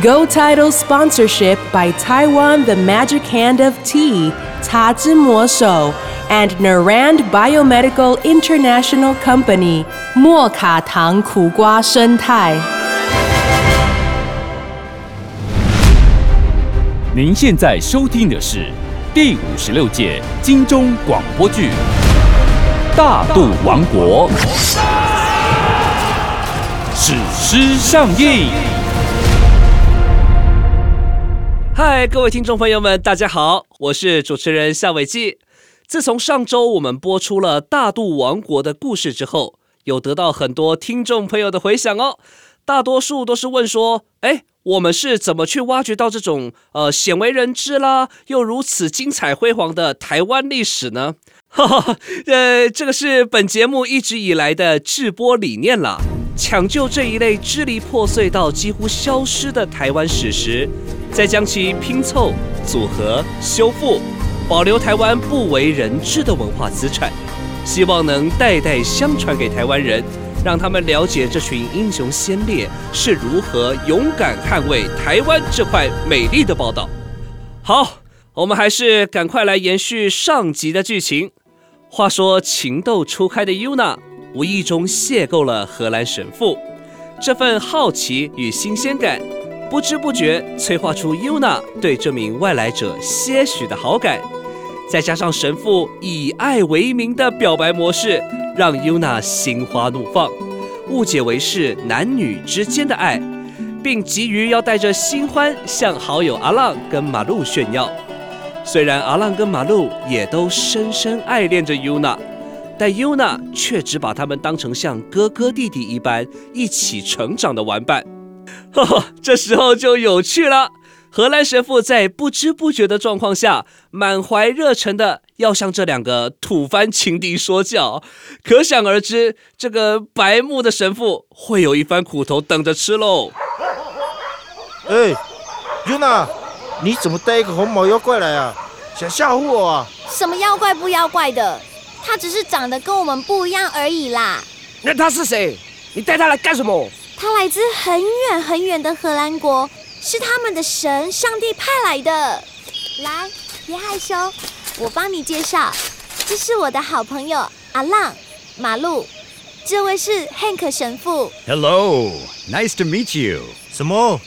Go Title sponsorship by Taiwan The Magic Hand of Tea, Ta Zhi Mo Shou, and Narand Biomedical International Company, 莫卡糖苦瓜生态。您现在收听的是第五十六届金钟广播剧《大肚王国》，史诗上映。嗨，各位听众朋友们，大家好，我是主持人夏伟记。自从上周我们播出了大肚王国的故事之后，有得到很多听众朋友的回响哦。大多数都是问说，哎，我们是怎么去挖掘到这种呃鲜为人知啦，又如此精彩辉煌的台湾历史呢？哈哈，呃，这个是本节目一直以来的制播理念啦，抢救这一类支离破碎到几乎消失的台湾史实，再将其拼凑、组合、修复，保留台湾不为人知的文化资产，希望能代代相传给台湾人，让他们了解这群英雄先烈是如何勇敢捍卫台湾这块美丽的宝岛。好，我们还是赶快来延续上集的剧情。话说情窦初开的 Yuna 无意中邂逅了荷兰神父，这份好奇与新鲜感，不知不觉催化出 Yuna 对这名外来者些许的好感。再加上神父以爱为名的表白模式，让 Yuna 心花怒放，误解为是男女之间的爱，并急于要带着新欢向好友阿浪跟马路炫耀。虽然阿浪跟马路也都深深爱恋着 Yuna，但 Yuna 却只把他们当成像哥哥弟弟一般一起成长的玩伴。呵呵，这时候就有趣了。荷兰神父在不知不觉的状况下，满怀热忱的要向这两个土番情敌说教，可想而知，这个白目的神父会有一番苦头等着吃喽。哎，Yuna，你怎么带一个红毛妖怪来啊？想吓唬我啊？什么妖怪不妖怪的？他只是长得跟我们不一样而已啦。那他是谁？你带他来干什么？他来自很远很远的荷兰国，是他们的神上帝派来的。来，别害羞，我帮你介绍，这是我的好朋友阿浪马路，这位是 Hank 神父。Hello, nice to meet you. 什么？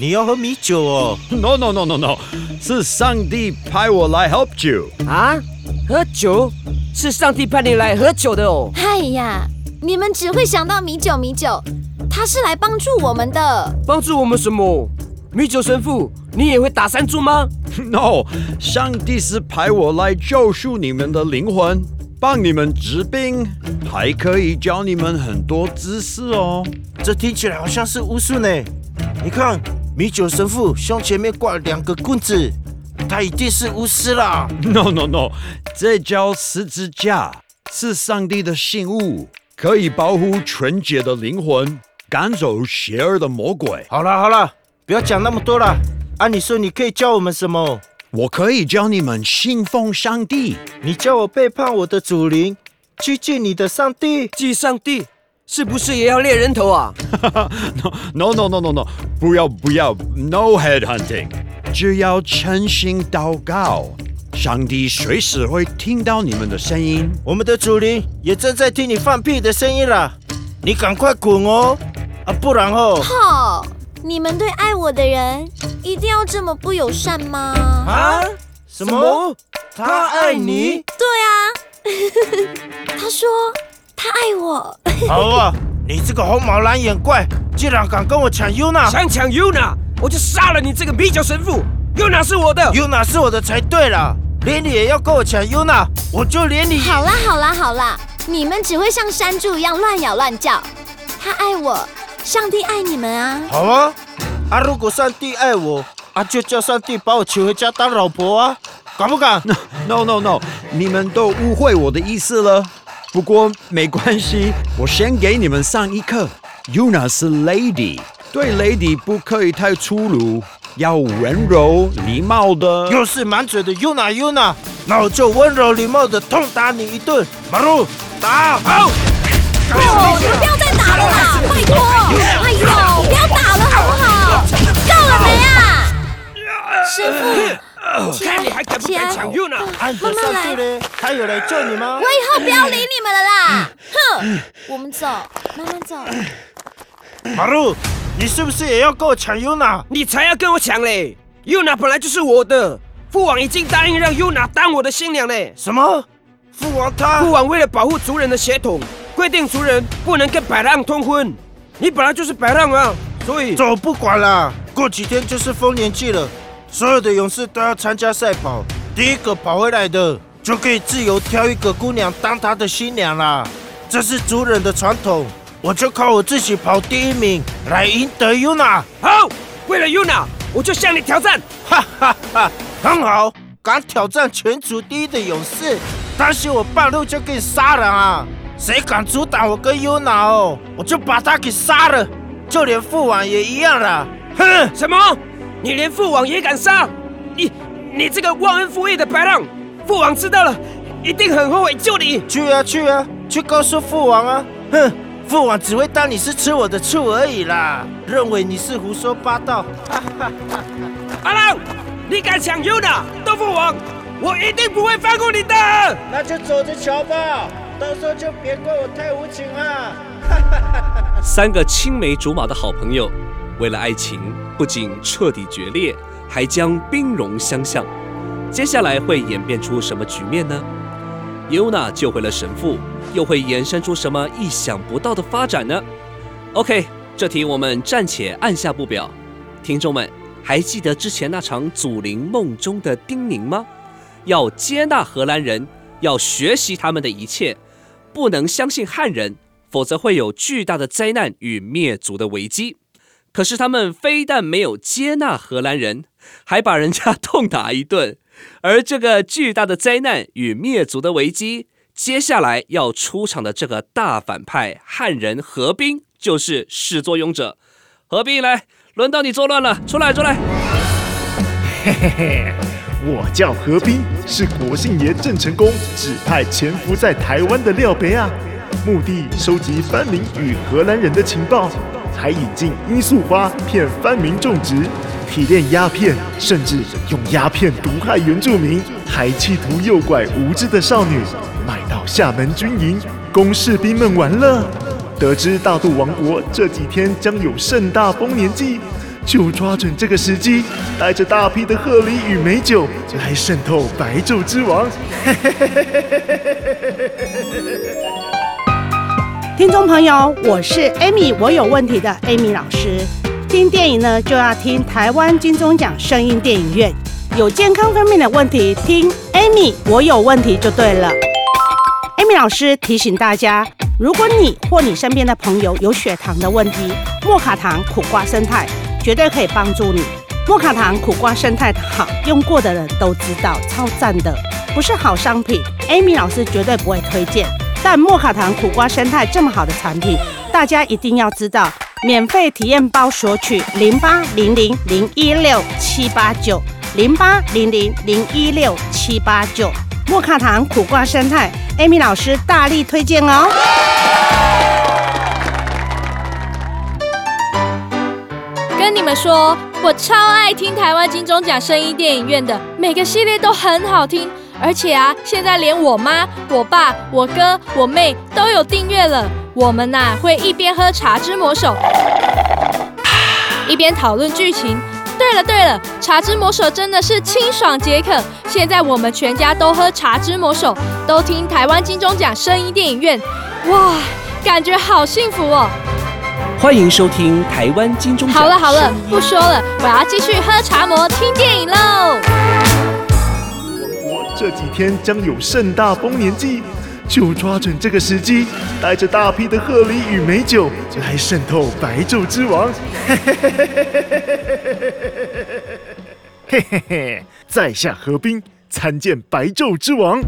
你要喝米酒哦？No, no, no, no, no. 是上帝派我来 help you. 啊？喝酒？是上帝派你来喝酒的哦。哎呀，你们只会想到米酒米酒，他是来帮助我们的。帮助我们什么？米酒神父，你也会打山猪吗？No，上帝是派我来救赎你们的灵魂，帮你们治病，还可以教你们很多知识哦。这听起来好像是巫术呢。你看，米酒神父胸前面挂了两个棍子，他一定是巫师啦。No, no, no，这叫十字架，是上帝的信物，可以保护纯洁的灵魂，赶走邪恶的魔鬼。好了好了，不要讲那么多了。啊，你说你可以教我们什么？我可以教你们信奉上帝。你叫我背叛我的主灵，去见你的上帝？祭上帝是不是也要猎人头啊？No, no, no, no, no，不要不要，No head hunting，只要诚心祷告，上帝随时会听到你们的声音。我们的主灵也正在听你放屁的声音啦，你赶快滚哦！啊，不然哦，吼，你们对爱我的人一定要这么不友善吗？啊，什么？他爱你？对啊，他说他爱我。好啊，你这个红毛蓝眼怪，竟然敢跟我抢 Yuna！想抢 Yuna，我就杀了你这个米酒神父。Yuna 是我的。Yuna 是我的才对啦，连你也要跟我抢 Yuna，我就连你。好啦好啦好啦，你们只会像山猪一样乱咬乱叫。他爱我，上帝爱你们啊！好啊，啊，如果上帝爱我，啊，啊，就叫上帝把我娶回家当老婆啊，敢不敢？No no no，你们都误会我的意思了。不过没关系，我先给你们上一课。Yuna 是 lady，对 lady 不可以太粗鲁，要温柔礼貌的。又是满嘴的 Yuna Yuna，那我就温柔礼貌的痛打你一顿。马路打好，哦，你们不要再打了啦，拜托！哎呦，不要打了好不好？够了没啊？师傅，起看你还敢不敢抢 U 呢？按着上去嘞，他有来救你吗我？以后不要理你们了啦！哼，我们走，慢慢走。马路，你是不是也要跟我抢 Yuna？你才要跟我抢嘞！Yuna 本来就是我的，父王已经答应让 Yuna 当我的新娘嘞。什么？父王他父王为了保护族人的血统，规定族人不能跟白浪通婚。你本来就是白浪啊，所以走不管了，过几天就是丰年祭了，所有的勇士都要参加赛跑，第一个跑回来的就可以自由挑一个姑娘当他的新娘啦。这是族人的传统，我就靠我自己跑第一名来赢得 Yuna，好，为了 Yuna，我就向你挑战。哈哈哈，很好，敢挑战全族第一的勇士，担心我半路就给你杀了啊！谁敢阻挡我跟 Yuna 哦，我就把他给杀了，就连父王也一样啦！哼！什么？你连父王也敢杀？你你这个忘恩负义的白浪！父王知道了，一定很后悔救你。去啊去啊，去告诉父王啊！哼，父王只会当你是吃我的醋而已啦，认为你是胡说八道。阿浪，你敢抢 Yuna 豆腐王，我一定不会放过你的。那就走着瞧吧，到时候就别怪我太无情啊！三个青梅竹马的好朋友，为了爱情，不仅彻底决裂，还将兵戎相向。接下来会演变出什么局面呢？Yuna 救回了神父，又会衍生出什么意想不到的发展呢？OK，这题我们暂且按下不表。听众们，还记得之前那场祖灵梦中的叮咛吗？要接纳荷兰人，要学习他们的一切，不能相信汉人，否则会有巨大的灾难与灭族的危机。可是他们非但没有接纳荷兰人，还把人家痛打一顿。而这个巨大的灾难与灭族的危机，接下来要出场的这个大反派汉人何冰，就是始作俑者。何冰，来，轮到你作乱了，出来，出来！嘿嘿嘿，我叫何冰，是国姓爷郑成功指派潜伏在台湾的廖培啊，目的收集番民与荷兰人的情报，还引进罂粟花骗番民种植，提炼鸦片，甚至用鸦片毒害原住民，还企图诱拐无知的少女，卖到厦门军营，供士兵们玩乐。得知大肚王国这几天将有盛大丰年祭，就抓准这个时机，带着大批的贺礼与美酒来渗透白昼之王。听众朋友，我是 Amy，我有问题的 Amy 老师。听电影呢，就要听台湾金钟奖声音电影院。有健康方面的问题，听 Amy，我有问题就对了。Amy 老师提醒大家，如果你或你身边的朋友有血糖的问题，莫卡糖苦瓜生态绝对可以帮助你。莫卡糖苦瓜生态好，用过的人都知道，超赞的，不是好商品，Amy 老师绝对不会推荐。但莫卡糖苦瓜生态这么好的产品，大家一定要知道。免费体验包索取零八零零零一六七八九零八零零零一六七八九。莫卡糖苦瓜生态，Amy 老师大力推荐哦。跟你们说，我超爱听台湾金钟奖声音电影院的，每个系列都很好听，而且啊，现在连我妈、我爸、我哥、我妹都有订阅了。我们呐、会一边喝茶之魔手，一边讨论剧情。对了对了，茶之魔手真的是清爽解渴。现在我们全家都喝茶之魔手，都听台湾金钟奖声音电影院，哇，感觉好幸福哦！欢迎收听台湾金钟奖。好了好了，不说了，我要继续喝茶魔听电影喽。这几天将有盛大丰年祭，就抓准这个时机，带着大批的贺礼与美酒来渗透白昼之王。嘿嘿嘿，在下何冰，参见白昼之王。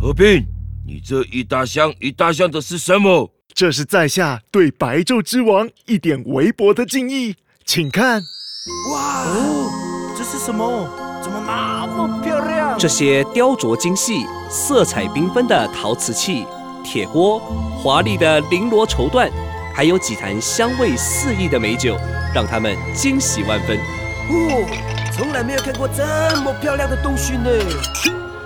何冰，你这一大箱一大箱的是什么？这是在下对白昼之王一点微薄的敬意，请看。哇哦，这是什么？怎么那么漂亮？这些雕琢精细、色彩缤纷的陶瓷器、铁锅、华丽的绫罗绸缎，还有几坛香味四溢的美酒，让他们惊喜万分。哦，从来没有看过这么漂亮的东西呢。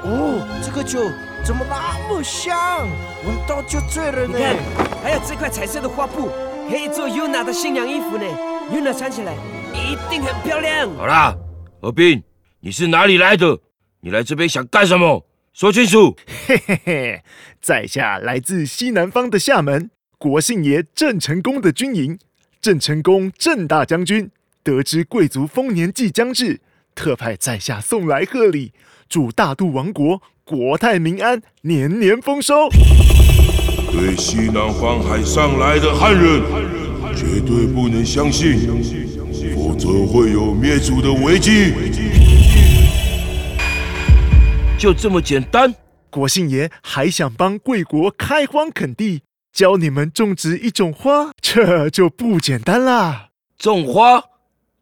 哦，这个酒怎么那么香？闻到就醉了呢。你看，还有这块彩色的花布，可以做 Yuna 的新娘衣服呢。Yuna 穿起来一定很漂亮。好啦，何冰，你是哪里来的？你来这边想干什么？说清楚。嘿嘿嘿，在下来自西南方的厦门，国姓爷郑成功的军营。郑成功郑大将军得知贵族丰年祭将至，特派在下送来贺礼，祝大渡王国国泰民安，年年丰收。对西南方海上来的汉人，绝对不能相信，否则会有灭族的危机。就这么简单？国姓爷还想帮贵国开荒垦地，教你们种植一种花，这就不简单啦。种花？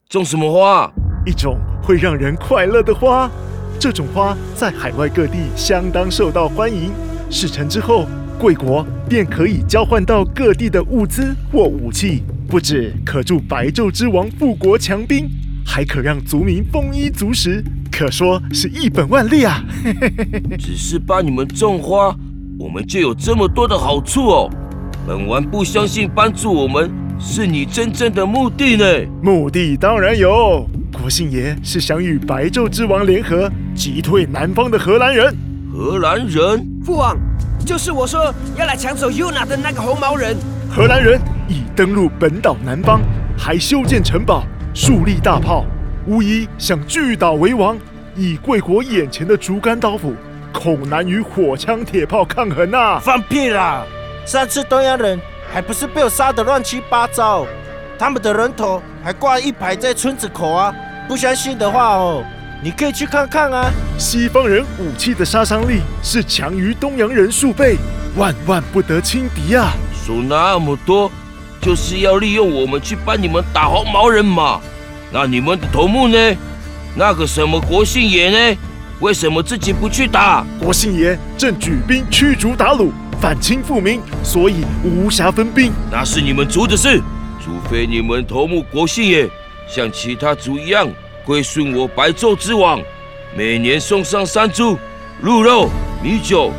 种什么花？一种会让人快乐的花。这种花在海外各地相当受到欢迎。事成之后，贵国便可以交换到各地的物资或武器，不止可助白昼之王富国强兵，还可让族民丰衣足食，可说是一本万利啊！只是帮你们种花，我们就有这么多的好处哦。本王不相信帮助我们是你真正的目的呢。目的当然有，国姓爷是想与白昼之王联合，击退南方的荷兰人。荷兰人？父王，就是我说要来抢走 Yuna 的那个红毛人。荷兰人已登陆本岛南方，还修建城堡、树立大炮，无疑想据岛为王。以贵国眼前的竹竿刀斧，恐难与火枪铁炮抗衡呐！放屁啦！上次东洋人还不是被我杀得乱七八糟？他们的人头还挂一排在村子口啊！不相信的话哦，你可以去看看啊。西方人武器的杀伤力是强于东洋人数倍，万万不得轻敌啊！说那么多，就是要利用我们去帮你们打红毛人嘛？那你们的头目呢？那个什么国姓爷呢？为什么自己不去打？国姓爷正举兵驱逐鞑虏，反清复明，所以无暇分兵。那是你们族的事，除非你们头目国姓爷像其他族一样归顺我白昼之王，每年送上山猪、鹿肉、米酒，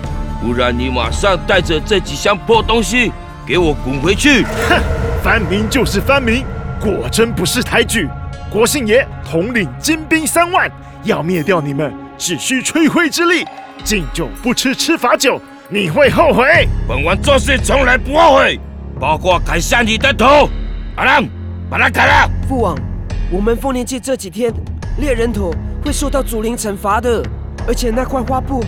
不然你马上带着这几箱破东西给我滚回去！哼，翻民就是翻民，果真不识抬举。国姓爷统领精兵三万，要灭掉你们，只需吹灰之力。敬酒不吃吃罚酒，你会后悔。本王做事从来不后悔，包括砍下你的头。阿浪，把他砍了。父王，我们丰年祭这几天猎人头会受到祖灵惩罚的，而且那块花布，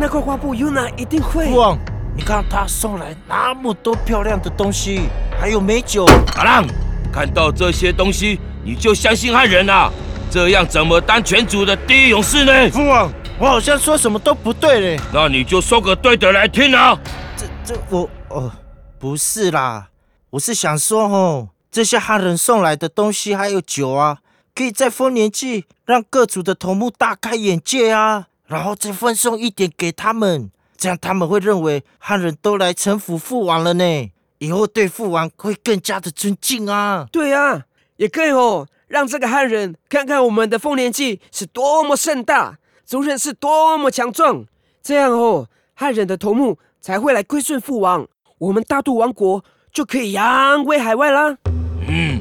那块花布 Yuna 一定会。父王，你看他送来那么多漂亮的东西，还有美酒。阿浪，看到这些东西。你就相信汉人啊？这样怎么当全族的第一勇士呢？父王，我好像说什么都不对嘞。那你就说个对的来听啊！这这我哦，不是啦，我是想说哦，这些汉人送来的东西还有酒啊，可以在丰年祭让各族的头目大开眼界啊，然后再分送一点给他们，这样他们会认为汉人都来臣服父王了呢，以后对父王会更加的尊敬啊。对啊。也可以哦，让这个汉人看看我们的丰年祭是多么盛大，族人是多么强壮，这样哦，汉人的头目才会来归顺父王，我们大渡王国就可以扬威海外啦。嗯，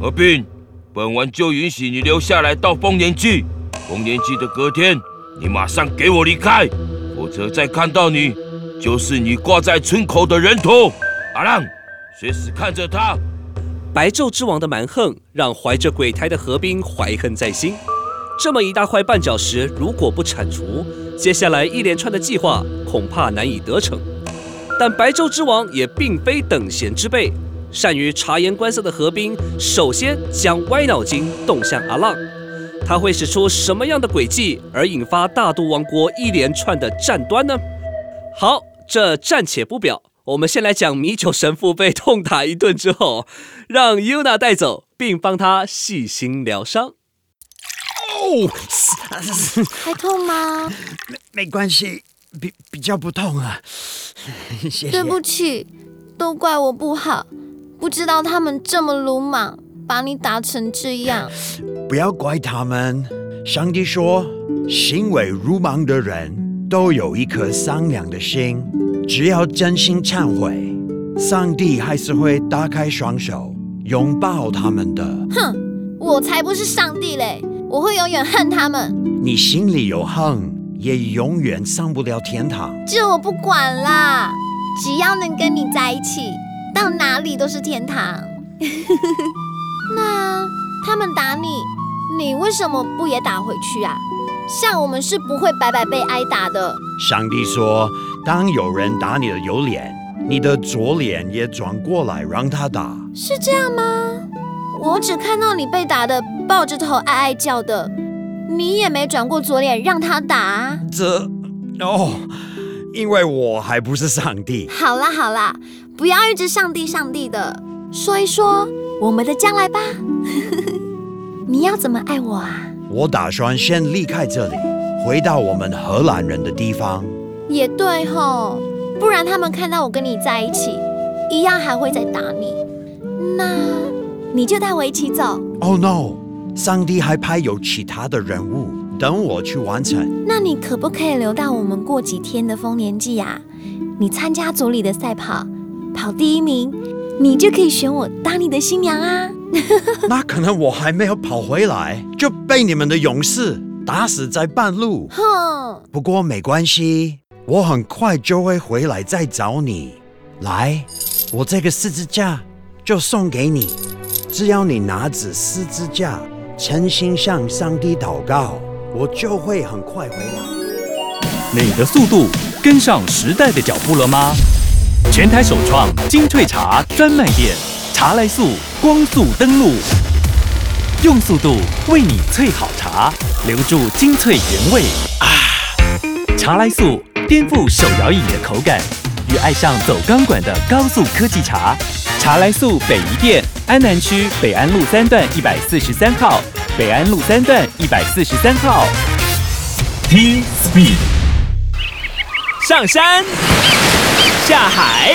何斌，本王就允许你留下来到丰年祭。丰年祭的隔天，你马上给我离开，否则再看到你，就是你挂在村口的人头。阿浪，随时看着他。白昼之王的蛮横，让怀着鬼胎的何冰怀恨在心。这么一大块绊脚石，如果不铲除，接下来一连串的计划恐怕难以得逞。但白昼之王也并非等闲之辈，善于察言观色的何冰首先将歪脑筋动向阿浪。他会使出什么样的诡计，而引发大都王国一连串的战端呢？好，这暂且不表，我们先来讲米酒神父被痛打一顿之后，让 Yuna 带走，并帮他细心疗伤。哦，还痛吗？没没关系，比比较不痛啊。谢谢。对不起，都怪我不好，不知道他们这么鲁莽，把你打成这样。不要怪他们。上帝说，行为鲁莽的人都有一颗善良的心，只要真心忏悔，上帝还是会打开双手拥抱他们的。哼，我才不是上帝嘞！我会永远恨他们。你心里有恨，也永远上不了天堂。这我不管啦，只要能跟你在一起，到哪里都是天堂。那他们打你，你为什么不也打回去啊？像我们是不会白白被挨打的。上帝说，当有人打你的右脸，你的左脸也转过来让他打。是这样吗？我只看到你被打的抱着头哀哀叫的，你也没转过左脸让他打。这哦，因为我还不是上帝。好啦好啦，不要一直上帝上帝的，说一说我们的将来吧。你要怎么爱我啊？我打算先离开这里，回到我们荷兰人的地方。也对吼，不然他们看到我跟你在一起，一样还会再打你。那你就带我一起走。Oh no！上帝还派有其他的人物等我去完成。那你可不可以留到我们过几天的丰年祭呀、你参加组里的赛跑，跑第一名，你就可以选我当你的新娘啊！那可能我还没有跑回来，就被你们的勇士打死在半路。哼，不过没关系，我很快就会回来再找你。来，我这个十字架就送给你，只要你拿着十字架，诚心向上帝祷告，我就会很快回来。你的速度跟上时代的脚步了吗？全台首创精粹茶专卖店，茶来速光速登录，用速度为你萃好茶，留住精粹原味啊！茶来速颠覆手摇饮的口感，与爱上走钢管的高速科技茶。茶来速北宜店安南区北安路三段一百四十三号，北安路三段一百四十三号。T Speed。上山，下海，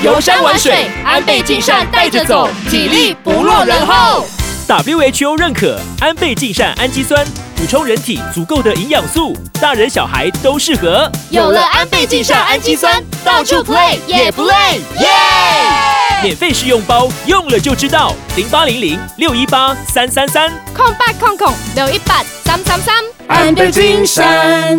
游山玩水，安倍晋善带着走，体力不落人后。WHO 认可安倍晋善氨基酸，补充人体足够的营养素，大人小孩都适合。有了安倍晋善氨基酸，到处 play 也不累，耶！免费试用包，用了就知道。零八零零六一八三三三，空八空空六一八三三三，安倍晋善。